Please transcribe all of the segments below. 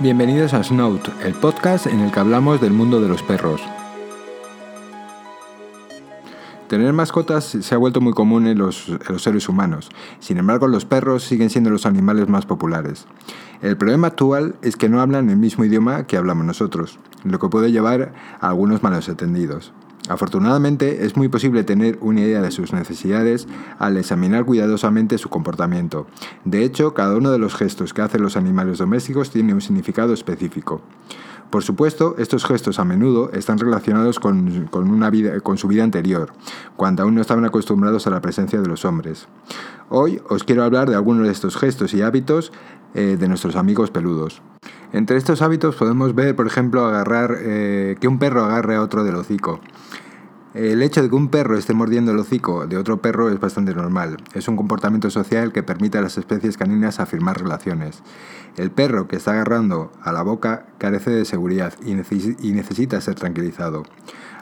Bienvenidos a Snout, el podcast en el que hablamos del mundo de los perros. Tener mascotas se ha vuelto muy común en los, en los, seres humanos, sin embargo los perros siguen siendo los animales más populares. El problema actual es que no hablan el mismo idioma que hablamos nosotros, lo que puede llevar a algunos malos entendidos. Afortunadamente, es muy posible tener una idea de sus necesidades al examinar cuidadosamente su comportamiento. De hecho, cada uno de los gestos que hacen los animales domésticos tiene un significado específico. Por supuesto, estos gestos a menudo están relacionados con, una vida, con, su vida anterior, cuando aún no estaban acostumbrados a la presencia de los hombres. Hoy os quiero hablar de algunos de estos gestos y hábitos eh, de nuestros amigos peludos. Entre estos hábitos podemos ver, por ejemplo, agarrar, eh, que un perro agarre a otro del hocico. El hecho de que un perro esté mordiendo el hocico de otro perro es bastante normal. Es un comportamiento social que permite a las especies caninas afirmar relaciones. El perro que está agarrando a la boca carece de seguridad y, necesita ser tranquilizado.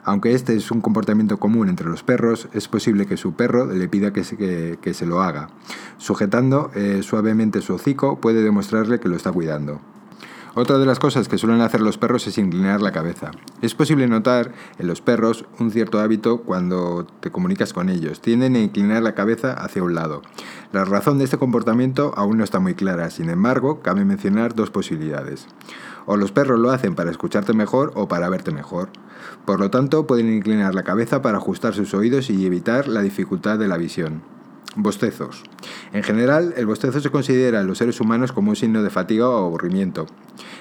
Aunque este es un comportamiento común entre los perros, es posible que su perro le pida que se, lo haga. Sujetando eh, suavemente su hocico puede demostrarle que lo está cuidando. Otra de las cosas que suelen hacer los perros es inclinar la cabeza. Es posible notar en los perros un cierto hábito cuando te comunicas con ellos. Tienden a inclinar la cabeza hacia un lado. La razón de este comportamiento aún no está muy clara, sin embargo, cabe mencionar dos posibilidades. O los perros lo hacen para escucharte mejor o para verte mejor. Por lo tanto, pueden inclinar la cabeza para ajustar sus oídos y evitar la dificultad de la visión. Bostezos. En general, el bostezo se considera en los seres humanos como un signo de fatiga o aburrimiento.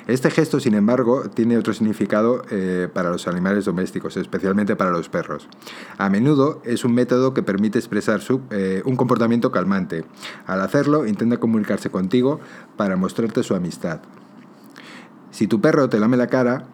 Este gesto, sin embargo, tiene otro significado eh, para los animales domésticos, especialmente para los perros. A menudo es un método que permite expresar eh, un comportamiento calmante. Al hacerlo, intenta comunicarse contigo para mostrarte su amistad. Si tu perro te lame la cara,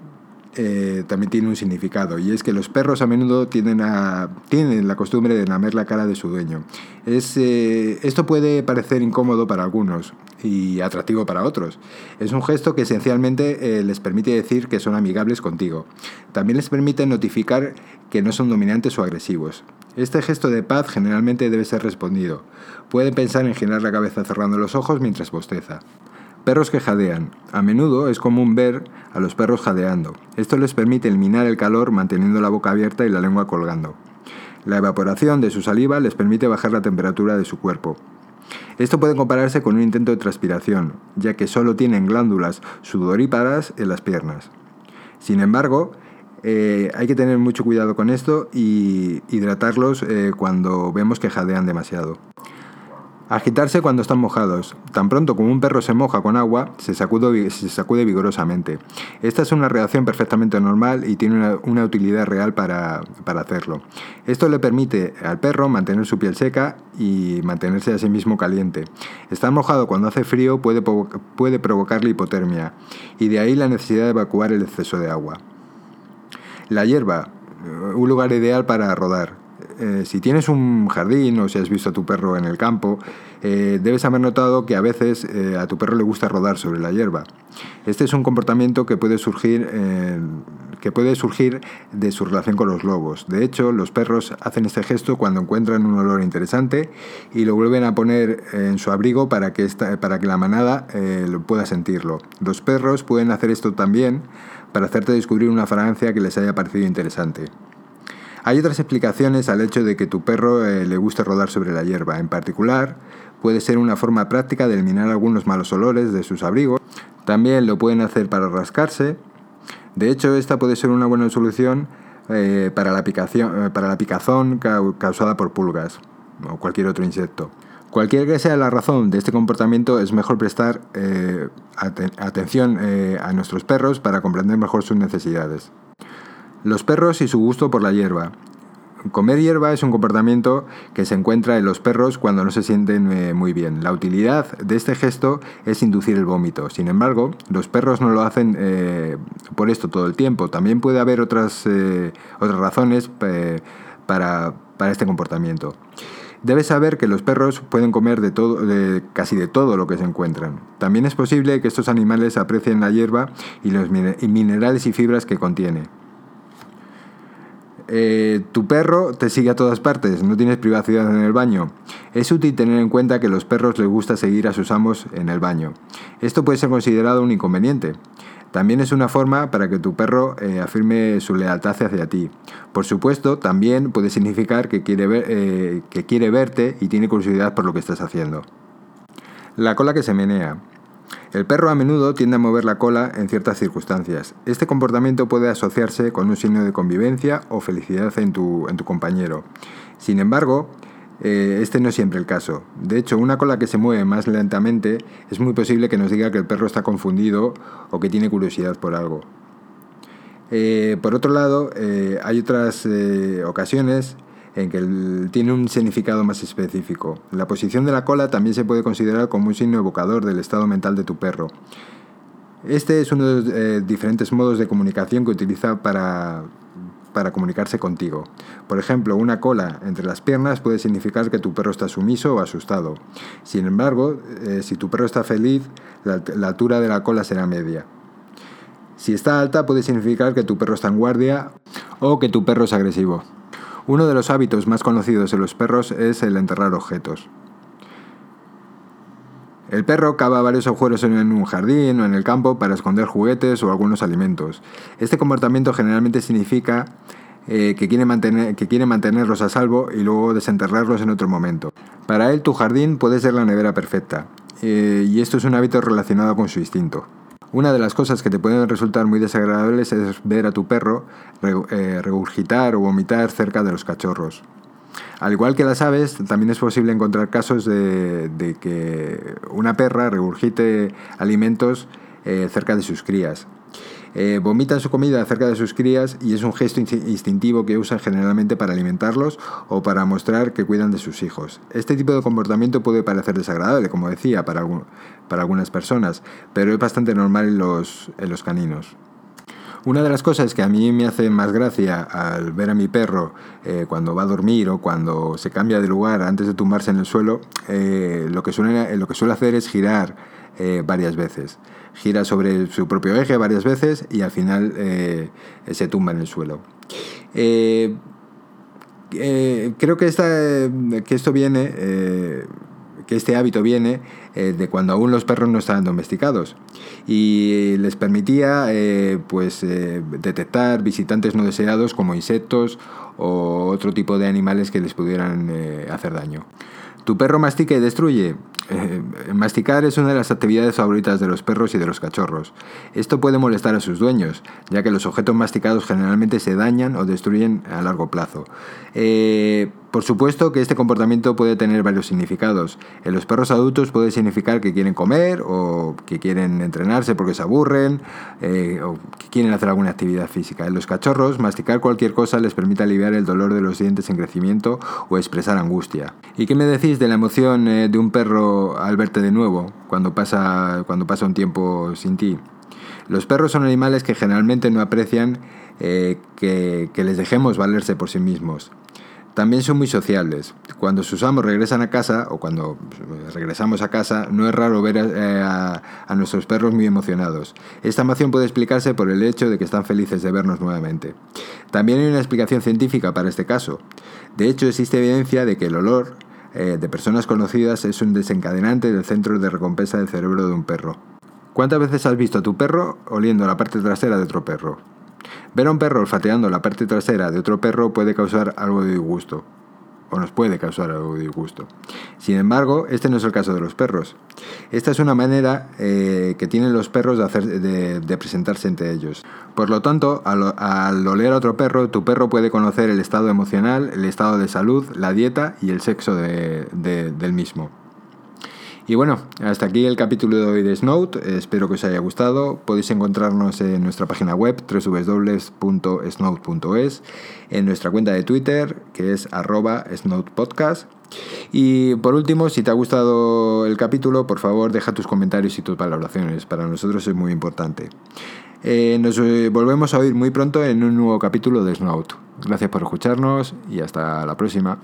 eh, también tiene un significado y es que los perros a menudo tienen, a, tienen la costumbre de lamer la cara de su dueño. Es, eh, esto puede parecer incómodo para algunos y atractivo para otros. Es un gesto que esencialmente eh, les permite decir que son amigables contigo. También les permite notificar que no son dominantes o agresivos. Este gesto de paz generalmente debe ser respondido. Pueden pensar en girar la cabeza cerrando los ojos mientras bosteza. Perros que jadean. A menudo es común ver a los perros jadeando. Esto les permite eliminar el calor manteniendo la boca abierta y la lengua colgando. La evaporación de su saliva les permite bajar la temperatura de su cuerpo. Esto puede compararse con un intento de transpiración, ya que solo tienen glándulas sudoríparas en las piernas. Sin embargo, eh, hay que tener mucho cuidado con esto y hidratarlos eh, cuando vemos que jadean demasiado. Agitarse cuando están mojados. Tan pronto como un perro se moja con agua, se sacude, se sacude vigorosamente. Esta es una reacción perfectamente normal y tiene una, utilidad real para, hacerlo. Esto le permite al perro mantener su piel seca y mantenerse a sí mismo caliente. Estar mojado cuando hace frío puede, puede provocar la hipotermia y de ahí la necesidad de evacuar el exceso de agua. La hierba, un lugar ideal para rodar. Eh, si tienes un jardín o si has visto a tu perro en el campo, eh, debes haber notado que a veces eh, a tu perro le gusta rodar sobre la hierba. Este es un comportamiento que puede surgir que puede surgir de su relación con los lobos. De hecho, los perros hacen este gesto cuando encuentran un olor interesante y lo vuelven a poner en su abrigo para que, para que la manada pueda sentirlo. Los perros pueden hacer esto también para hacerte descubrir una fragancia que les haya parecido interesante. Hay otras explicaciones al hecho de que tu perro eh, le guste rodar sobre la hierba. En particular, puede ser una forma práctica de eliminar algunos malos olores de sus abrigos. También lo pueden hacer para rascarse. De hecho, esta puede ser una buena solución eh, para, la picación, eh, picazón causada por pulgas o cualquier otro insecto. Cualquier que sea la razón de este comportamiento, es mejor prestar atención a nuestros perros para comprender mejor sus necesidades. Los perros y su gusto por la hierba. Comer hierba es un comportamiento que se encuentra en los perros cuando no se sienten eh, muy bien. La utilidad de este gesto es inducir el vómito. Sin embargo, los perros no lo hacen eh, por esto todo el tiempo. También puede haber otras, eh, otras razones para, este comportamiento. Debes saber que los perros pueden comer de todo, de casi de todo lo que se encuentran. También es posible que estos animales aprecien la hierba y los minerales y fibras que contiene. Eh, tu perro te sigue a todas partes, no tienes privacidad en el baño. Es útil tener en cuenta que los perros les gusta seguir a sus amos en el baño. Esto puede ser considerado un inconveniente. También es una forma para que tu perro eh, afirme su lealtad hacia ti. Por supuesto, también puede significar que quiere, eh, que quiere verte y tiene curiosidad por lo que estás haciendo. La cola que se menea. El perro a menudo tiende a mover la cola en ciertas circunstancias. Este comportamiento puede asociarse con un signo de convivencia o felicidad en tu, en tu compañero. Sin embargo, eh, este no es siempre el caso. De hecho, una cola que se mueve más lentamente es muy posible que nos diga que el perro está confundido o que tiene curiosidad por algo. Eh, por otro lado, eh, hay otras ocasiones en que tiene un significado más específico. La posición de la cola también se puede considerar como un signo evocador del estado mental de tu perro. Este es uno de los diferentes modos de comunicación que utiliza para, para comunicarse contigo. Por ejemplo, una cola entre las piernas puede significar que tu perro está sumiso o asustado. Sin embargo, eh, si tu perro está feliz, la altura de la cola será media. Si está alta puede significar que tu perro está en guardia o que tu perro es agresivo. Uno de los hábitos más conocidos de los perros es el enterrar objetos. El perro cava varios agujeros en un jardín o en el campo para esconder juguetes o algunos alimentos. Este comportamiento generalmente significa eh, que, quiere mantener, que quiere mantenerlos a salvo y luego desenterrarlos en otro momento. Para él tu jardín puede ser la nevera perfecta, eh, y esto es un hábito relacionado con su instinto. Una de las cosas que te pueden resultar muy desagradables es ver a tu perro eh, regurgitar o vomitar cerca de los cachorros. Al igual que las aves, también es posible encontrar casos de, que una perra regurgite alimentos eh, cerca de sus crías. Eh, vomitan su comida cerca de sus crías y es un gesto instintivo que usan generalmente para alimentarlos o para mostrar que cuidan de sus hijos. Este tipo de comportamiento puede parecer desagradable, como decía, para, algunas personas, pero es bastante normal en los, caninos. Una de las cosas que a mí me hace más gracia al ver a mi perro eh, cuando va a dormir o cuando se cambia de lugar antes de tumbarse en el suelo, eh, lo, que suele, lo que suele hacer es girar eh, varias veces. Gira sobre su propio eje varias veces y al final se tumba en el suelo. creo que, esta, que esto viene que este hábito viene eh, de cuando aún los perros no estaban domesticados y les permitía eh, pues, eh, detectar visitantes no deseados como insectos o otro tipo de animales que les pudieran hacer daño. ¿Tu perro mastica y destruye? Eh, masticar es una de las actividades favoritas de los perros y de los cachorros. Esto puede molestar a sus dueños, ya que los objetos masticados generalmente se dañan o destruyen a largo plazo. Eh, por supuesto que este comportamiento puede tener varios significados. En los perros adultos puede significar que quieren comer o que quieren entrenarse porque se aburren eh, o que quieren hacer alguna actividad física. En los cachorros, masticar cualquier cosa les permite aliviar el dolor de los dientes en crecimiento o expresar angustia. ¿Y qué me decís de la emoción de un perro al verte de nuevo cuando pasa, cuando pasa un tiempo sin ti. Los perros son animales que generalmente no aprecian eh, que, les dejemos valerse por sí mismos. También son muy sociables. Cuando sus amos regresan a casa o cuando regresamos a casa, no es raro ver eh, a, nuestros perros muy emocionados. Esta emoción puede explicarse por el hecho de que están felices de vernos nuevamente. También hay una explicación científica para este caso. De hecho, existe evidencia de que el olor eh, de personas conocidas es un desencadenante del centro de recompensa del cerebro de un perro. ¿Cuántas veces has visto a tu perro oliendo la parte trasera de otro perro? Ver a un perro olfateando la parte trasera de otro perro puede causar algo de disgusto o nos puede causar algo de disgusto. Sin embargo, este no es el caso de los perros. Esta es una manera eh, que tienen los perros de, hacer, de, presentarse entre ellos. Por lo tanto, al, oler a otro perro, tu perro puede conocer el estado emocional, el estado de salud, la dieta y el sexo del mismo. Y bueno, hasta aquí el capítulo de hoy de Snout. Espero que os haya gustado. Podéis encontrarnos en nuestra página web www.snout.es, en nuestra cuenta de Twitter, que es arroba snoutpodcast. Y por último, si te ha gustado el capítulo, por favor deja tus comentarios y tus valoraciones. Para nosotros es muy importante. Eh, nos volvemos a oír muy pronto en un nuevo capítulo de Snout. Gracias por escucharnos y hasta la próxima.